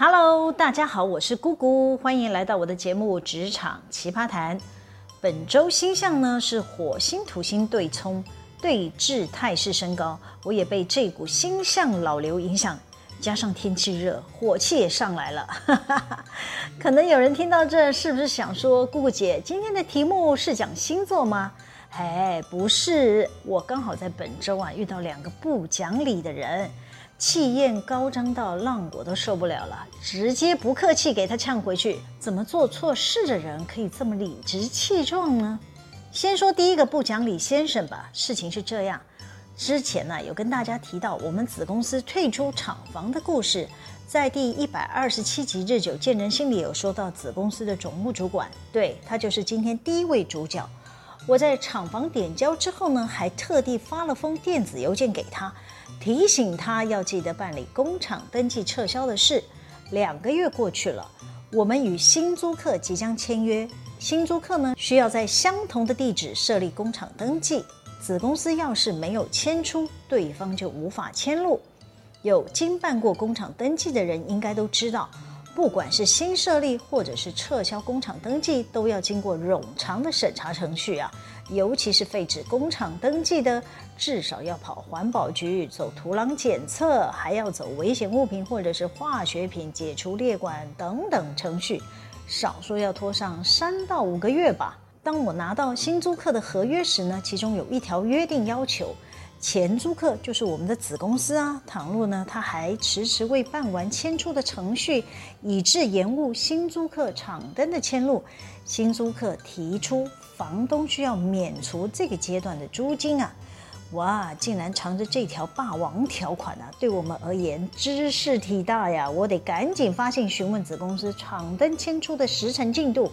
Hello，大家好，我是姑姑，欢迎来到我的节目《职场奇葩谈》。本周星象呢是火星土星对冲，对峙态势升高。我也被这股星象老流影响，加上天气热，火气也上来了。可能有人听到这，是不是想说，姑姑姐今天的题目是讲星座吗？哎，不是，我刚好在本周啊遇到两个不讲理的人。气焰高涨到让我都受不了了，直接不客气给他呛回去。怎么做错事的人可以这么理直气壮呢？先说第一个不讲理先生吧。事情是这样，之前呢有跟大家提到我们子公司退出厂房的故事，在第一百二十七集日久见人心里有说到子公司的总务主管，对，他就是今天第一位主角。我在厂房点交之后呢，还特地发了封电子邮件给他。提醒他要记得办理工厂登记撤销的事。两个月过去了，我们与新租客即将签约。新租客呢，需要在相同的地址设立工厂登记。子公司要是没有迁出，对方就无法迁入。有经办过工厂登记的人应该都知道，不管是新设立或者是撤销工厂登记，都要经过冗长的审查程序啊。尤其是废止工厂登记的，至少要跑环保局走土壤检测，还要走危险物品或者是化学品解除列管等等程序，少说要拖上三到五个月吧。当我拿到新租客的合约时呢，其中有一条约定要求，前租客就是我们的子公司啊，倘若呢他还迟迟未办完迁出的程序，以致延误新租客厂登的迁入，新租客提出。房东需要免除这个阶段的租金啊！哇，竟然藏着这条霸王条款啊！对我们而言，知事体大呀！我得赶紧发信询问子公司厂登迁出的时程进度。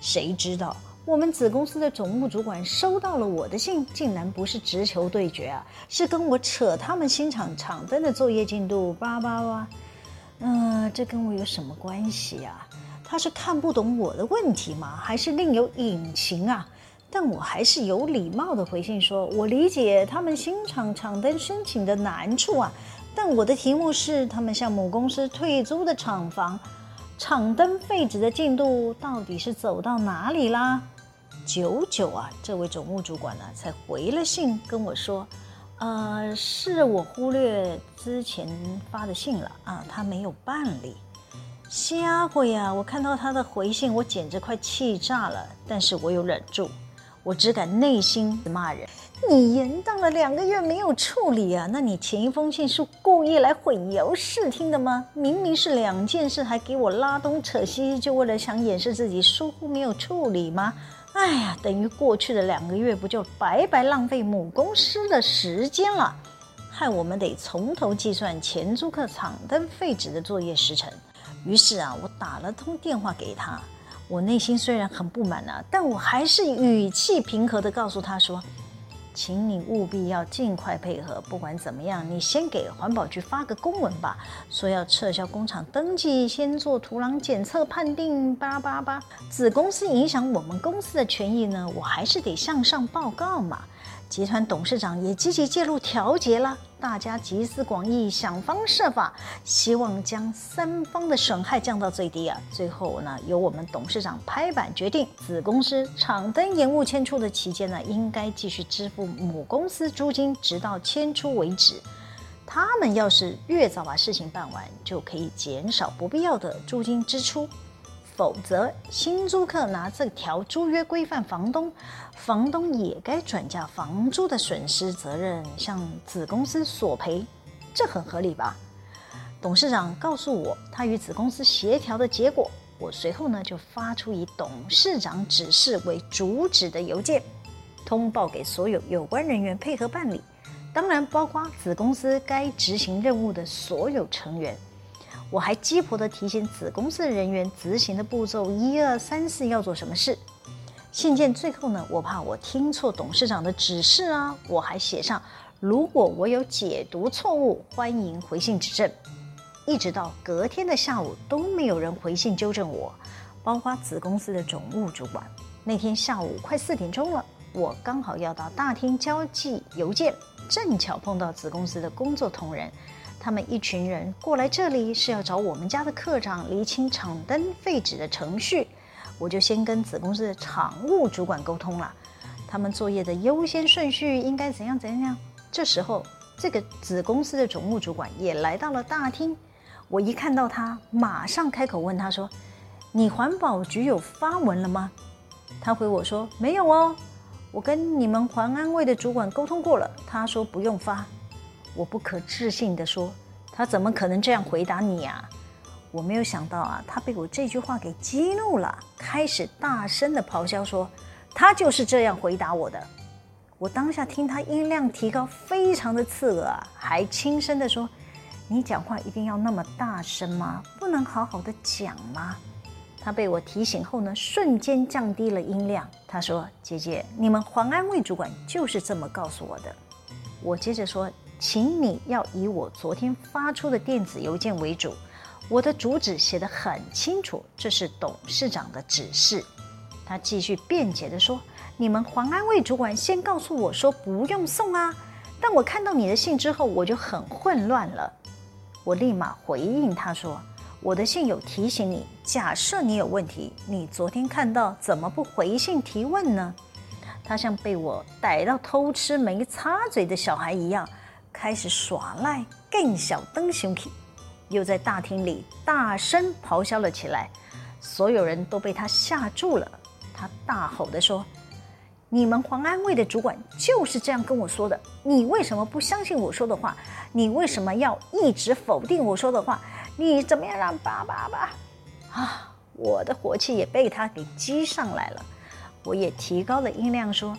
谁知道我们子公司的总务主管收到了我的信，竟然不是直球对决啊，是跟我扯他们新厂厂灯的作业进度。叭叭叭，嗯、这跟我有什么关系呀？他是看不懂我的问题吗？还是另有隐情啊？但我还是有礼貌的回信说：我理解他们新厂厂灯申请的难处啊，但我的题目是他们向母公司退租的厂房厂灯废纸的进度到底是走到哪里啦？久久啊，这位总务主管呢、才回了信跟我说：呃，是我忽略之前发的信了啊，他没有办理。瞎鬼呀！我看到他的回信，我简直快气炸了。但是我有忍住，我只敢内心骂人：你延宕了两个月没有处理啊？那你前一封信是故意来混淆视听的吗？明明是两件事，还给我拉东扯西，就为了想掩饰自己疏忽没有处理吗？哎呀，等于过去的两个月不就白白浪费母公司的时间了，害我们得从头计算前租客厂灯废纸的作业时程。于是啊，我打了通电话给他。我内心虽然很不满啊，但我还是语气平和地告诉他说：“请你务必要尽快配合。不管怎么样，你先给环保局发个公文吧，说要撤销工厂登记，先做土壤检测判定。叭叭叭，子公司影响我们公司的权益呢，我还是得向上报告嘛。”集团董事长也积极介入调节了，大家集思广益，想方设法，希望将三方的损害降到最低啊。最后呢，由我们董事长拍板决定，子公司厂灯延误迁出的期间呢，应该继续支付母公司租金，直到迁出为止。他们要是越早把事情办完，就可以减少不必要的租金支出。否则，新租客拿这条租约规范房东，房东也该转嫁房租的损失责任，向子公司索赔，这很合理吧？董事长告诉我他与子公司协调的结果，我随后呢就发出以董事长指示为主旨的邮件，通报给所有有关人员配合办理，当然包括子公司该执行任务的所有成员。我还鸡婆地提醒子公司的人员执行的步骤一二三四要做什么事。信件最后呢，我怕我听错董事长的指示啊，我还写上如果我有解读错误，欢迎回信指正。一直到隔天的下午都没有人回信纠正我，包括子公司的总务主管。那天下午快四点钟了，我刚好要到大厅交寄邮件，正巧碰到子公司的工作同仁。他们一群人过来这里是要找我们家的课长厘清场登废纸的程序。我就先跟子公司的厂务主管沟通了，他们作业的优先顺序应该怎样怎样。这时候，这个子公司的总务主管也来到了大厅。我一看到他，马上开口问他说：“你环保局有发文了吗？”他回我说：“没有哦，我跟你们环安卫的主管沟通过了，他说不用发。”我不可置信地说：“他怎么可能这样回答你呀？”我没有想到啊，他被我这句话给激怒了，开始大声的咆哮说：“他就是这样回答我的。”我当下听他音量提高，非常的刺耳啊，还轻声的说：“你讲话一定要那么大声吗？不能好好的讲吗？”他被我提醒后呢，瞬间降低了音量。他说：“姐姐，你们黄安卫主管就是这么告诉我的。”我接着说：“请你要以我昨天发出的电子邮件为主。”我的主旨写得很清楚，这是董事长的指示。他继续辩解地说：“你们黄安卫主管先告诉我说不用送啊，但我看到你的信之后，我就很混乱了。”我立马回应他说：“我的信有提醒你，假设你有问题，你昨天看到怎么不回信提问呢？”他像被我逮到偷吃没擦嘴的小孩一样，开始耍赖，更小灯熊皮。又在大厅里大声咆哮了起来，所有人都被他吓住了。他大吼地说：“你们黄安卫的主管就是这样跟我说的，你为什么不相信我说的话？你为什么要一直否定我说的话？你怎么样让爸爸吧？”啊，我的火气也被他给激上来了。我也提高了音量说：“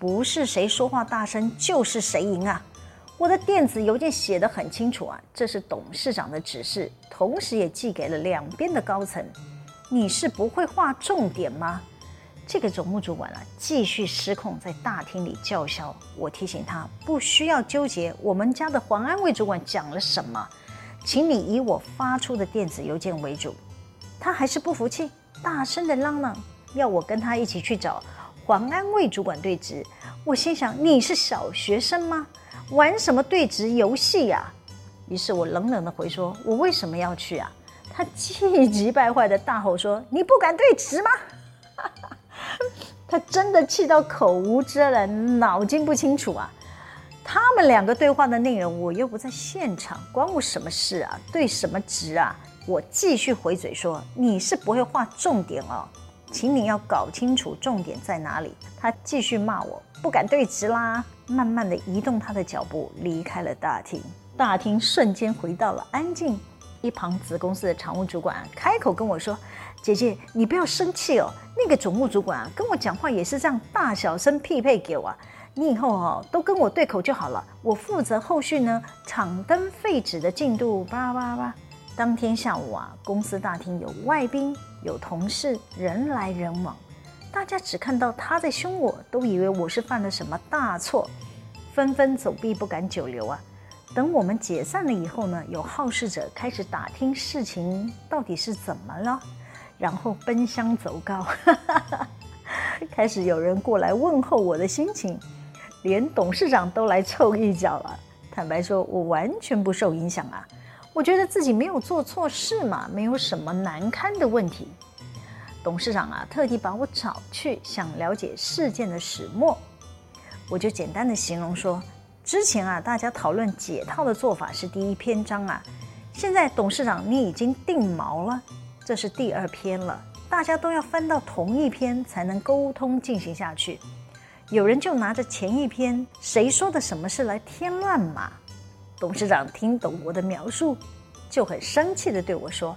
不是谁说话大声就是谁赢啊！”我的电子邮件写得很清楚啊，这是董事长的指示，同时也寄给了两边的高层。你是不会画重点吗？这个总务主管啊，继续失控，在大厅里叫嚣。我提醒他，不需要纠结我们家的黄安卫主管讲了什么，请你以我发出的电子邮件为主。他还是不服气，大声的嚷嚷，要我跟他一起去找黄安卫主管对质。我心想，你是小学生吗？玩什么对质游戏呀？于是我冷冷的回说：“我为什么要去啊？”他气急败坏的大吼说：“你不敢对质吗？” 他真的气到口无遮拦，脑筋不清楚啊！他们两个对话的内容我又不在现场，关我什么事啊？对什么质啊？我继续回嘴说：“你是不会画重点哦，请你要搞清楚重点在哪里。”他继续骂我：“不敢对质啦！”慢慢的移动他的脚步，离开了大厅。大厅瞬间回到了安静。一旁子公司的常务主管开口跟我说：“姐姐，你不要生气哦。那个总务主管，跟我讲话也是这样大小声匹配给我啊。你以后哦，都跟我对口就好了。我负责后续呢，场灯废纸的进度。叭叭叭。当天下午啊，公司大厅有外宾，有同事，人来人往。”大家只看到他在凶我，都以为我是犯了什么大错，纷纷走避，不敢久留啊。等我们解散了以后呢，有好事者开始打听事情到底是怎么了，然后奔相走告，开始有人过来问候我的心情，连董事长都来凑一脚了。坦白说，我完全不受影响啊，我觉得自己没有做错事嘛，没有什么难堪的问题。董事长啊，特地把我找去，想了解事件的始末。我就简单的形容说，之前啊，大家讨论解套的做法是第一篇章啊，现在董事长你已经定锚了，这是第二篇了。大家都要翻到同一篇才能沟通进行下去。有人就拿着前一篇谁说的什么事来添乱嘛。董事长听懂我的描述，就很生气的对我说。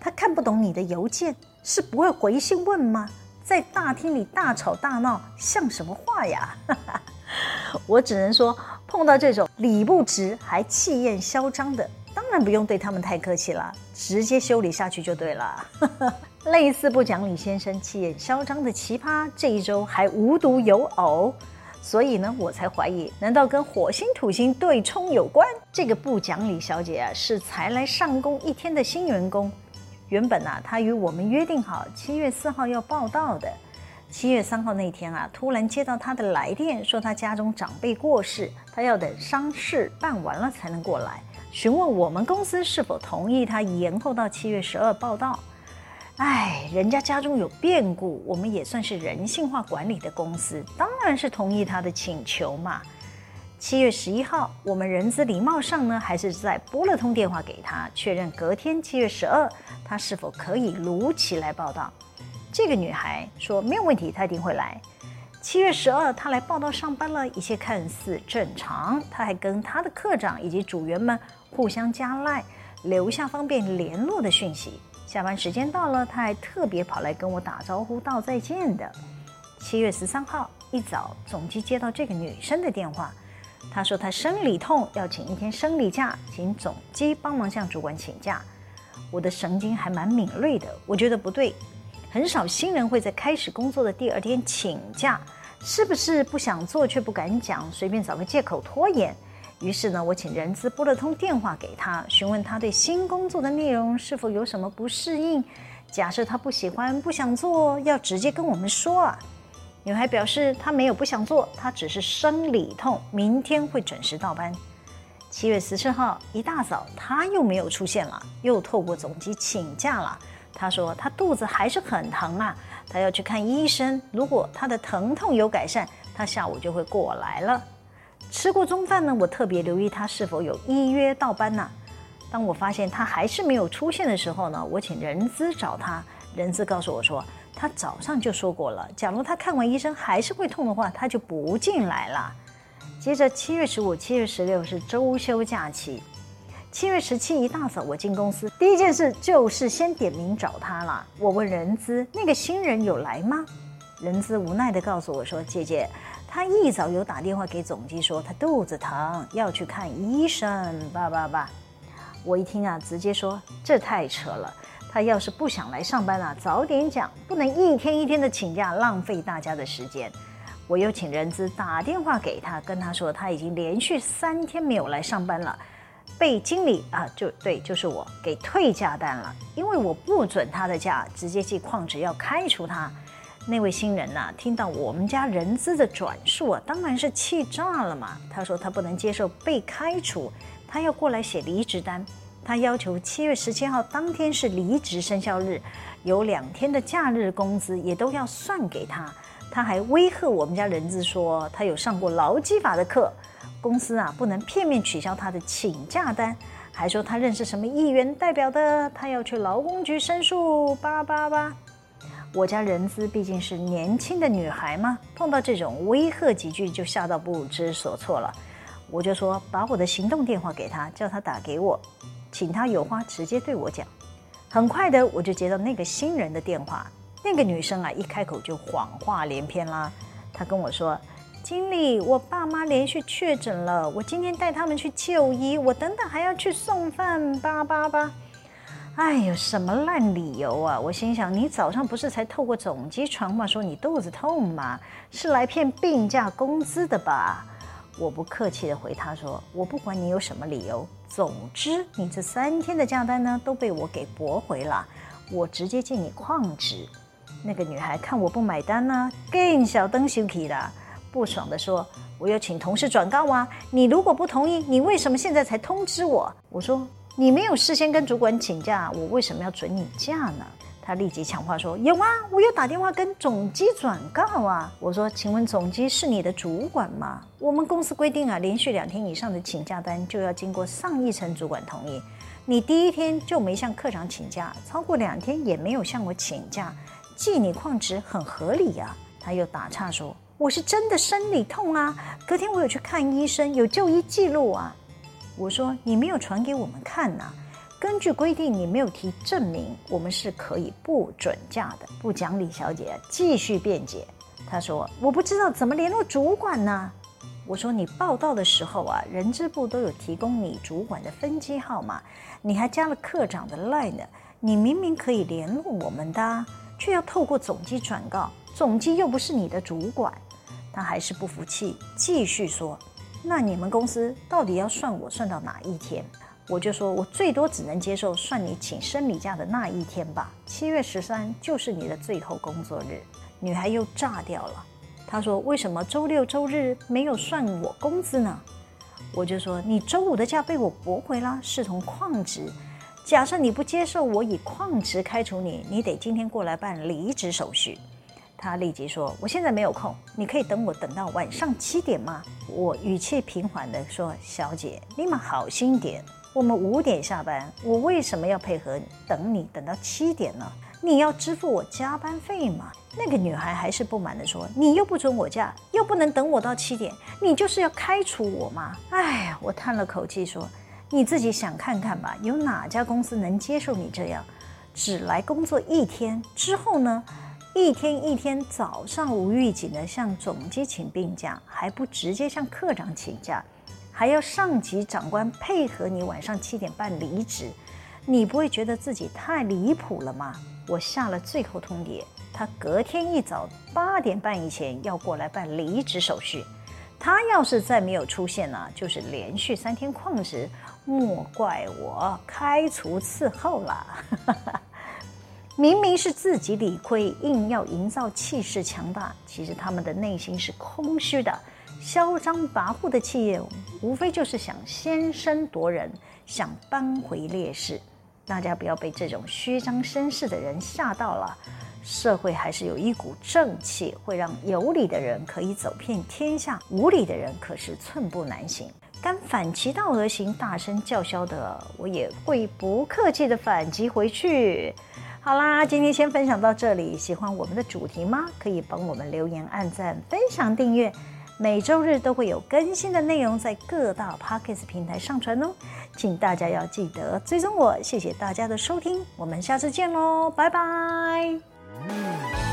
他看不懂你的邮件，是不会回信问吗？在大厅里大吵大闹，像什么话呀？我只能说，碰到这种理不直还气焰嚣张的，当然不用对他们太客气了，直接修理下去就对了。类似不讲理先生气焰嚣张的奇葩，这一周还无独有偶，所以呢，我才怀疑，难道跟火星土星对冲有关？这个不讲理小姐啊，是才来上工一天的新员工。原本啊，她与我们约定好七月四号要报到的。七月三号那天啊，突然接到她的来电，说她家中长辈过世，她要等丧事办完了才能过来，询问我们公司是否同意她延后到七月十二报到。哎，人家家中有变故，我们也算是人性化管理的公司，当然是同意他的请求嘛。七月十一号，我们人资礼貌上呢，还是在拨了通电话给他，确认隔天七月十二，他是否可以如期来报到。这个女孩说没有问题，她一定会来。七月十二，她来报到上班了，一切看似正常。她还跟她的课长以及组员们互相加赖，留下方便联络的讯息。下班时间到了，他还特别跑来跟我打招呼道再见的。七月十三号一早，总机接到这个女生的电话，她说她生理痛，要请一天生理假，请总机帮忙向主管请假。我的神经还蛮敏锐的，我觉得不对，很少新人会在开始工作的第二天请假，是不是不想做却不敢讲，随便找个借口拖延？于是呢，我请人资拨了通电话给他，询问他对新工作的内容是否有什么不适应。假设他不喜欢、不想做，要直接跟我们说啊。女孩表示她没有不想做，她只是生理痛，明天会准时到班。七月十四号一大早，她又没有出现了，又透过总机请假了。她说她肚子还是很疼啊，她要去看医生。如果她的疼痛有改善，她下午就会过来了。吃过中饭呢，我特别留意他是否有依约到班呢。当我发现他还是没有出现的时候呢，我请人资找他。人资告诉我说，他早上就说过了，假如他看完医生还是会痛的话，他就不进来了。接着七月十五、七月十六是周休假期。七月十七一大早我进公司，第一件事就是先点名找他了。我问人资，那个新人有来吗？人资无奈地告诉我说，姐姐。他一早有打电话给总机说他肚子疼要去看医生，爸爸爸。我一听啊，直接说这太扯了。他要是不想来上班啊，早点讲，不能一天一天的请假，浪费大家的时间。我又请人资打电话给他，跟他说他已经连续三天没有来上班了，被经理啊，就对，就是我给退假单了，因为我不准他的假，直接记旷职要开除他。那位新人呐、听到我们家人资的转述啊，当然是气炸了嘛。他说他不能接受被开除，他要过来写离职单。他要求七月十七号当天是离职生效日，有两天的假日工资也都要算给他。他还威吓我们家人资说，他有上过劳基法的课，公司啊不能片面取消他的请假单，还说他认识什么议员代表的，他要去劳工局申诉，叭叭叭。我家人资毕竟是年轻的女孩嘛，碰到这种威吓几句就吓到不知所措了。我就说把我的行动电话给他，叫他打给我，请他有话直接对我讲。很快的我就接到那个新人的电话，那个女生啊一开口就谎话连篇啦。她跟我说：“经理，我爸妈连续确诊了，我今天带他们去就医，我等等还要去送饭，叭叭叭。”哎呦，什么烂理由啊！我心想，你早上不是才透过总机传话说你肚子痛吗？是来骗病假工资的吧？我不客气地回他说，我不管你有什么理由，总之你这三天的假单呢都被我给驳回了，我直接进你旷职。那个女孩看我不买单呢、更小灯羞气了，不爽地说，我要请同事转告啊！你如果不同意，你为什么现在才通知我？我说。你没有事先跟主管请假，我为什么要准你假呢？他立即抢话说：“有啊，我有打电话跟总机转告啊。”我说：“请问总机是你的主管吗？我们公司规定啊，连续两天以上的请假单就要经过上一层主管同意。你第一天就没向课长请假，超过两天也没有向我请假，记你旷职很合理呀。”他又打岔说：“我是真的生理痛啊，隔天我有去看医生，有就医记录啊。”我说你没有传给我们看呐、根据规定你没有提证明，我们是可以不准假的。不讲理小姐继续辩解，她说我不知道怎么联络主管呢。我说你报到的时候啊，人资部都有提供你主管的分机号码，你还加了课长的 line 呢，你明明可以联络我们的，却要透过总机转告，总机又不是你的主管。他还是不服气，继续说。那你们公司到底要算我算到哪一天？我就说我最多只能接受算你请生理假的那一天吧。七月十三就是你的最后工作日。女孩又炸掉了，她说：“为什么周六周日没有算我工资呢？”我就说，你周五的假被我驳回了，视同旷职。假设你不接受我以旷职开除你，你得今天过来办离职手续。他立即说：“我现在没有空，你可以等我等到晚上七点吗？”我语气平缓地说：“小姐，你们好心点，我们五点下班，我为什么要配合等你等到七点呢？你要支付我加班费吗？”那个女孩还是不满地说：“你又不准我假，又不能等我到七点，你就是要开除我吗？”哎，我叹了口气说：“你自己想看看吧，有哪家公司能接受你这样，只来工作一天之后呢？”一天一天，早上无预警的向总机请病假，还不直接向科长请假，还要上级长官配合你晚上七点半离职，你不会觉得自己太离谱了吗？我下了最后通牒，他隔天一早八点半以前要过来办离职手续。他要是再没有出现呢，就是连续三天旷职，莫怪我开除伺候了。明明是自己理亏，硬要营造气势强大，其实他们的内心是空虚的。嚣张跋扈的企业，无非就是想先声夺人，想扳回劣势。大家不要被这种虚张声势的人吓到了。社会还是有一股正气，会让有理的人可以走遍天下，无理的人可是寸步难行。敢反其道而行，大声叫嚣的，我也会不客气地反击回去。好啦，今天先分享到这里。喜欢我们的主题吗？可以帮我们留言、按赞、分享、订阅。每周日都会有更新的内容在各大 p o c k e t 平台上传哦，请大家要记得追踪我。谢谢大家的收听，我们下次见喽，拜拜。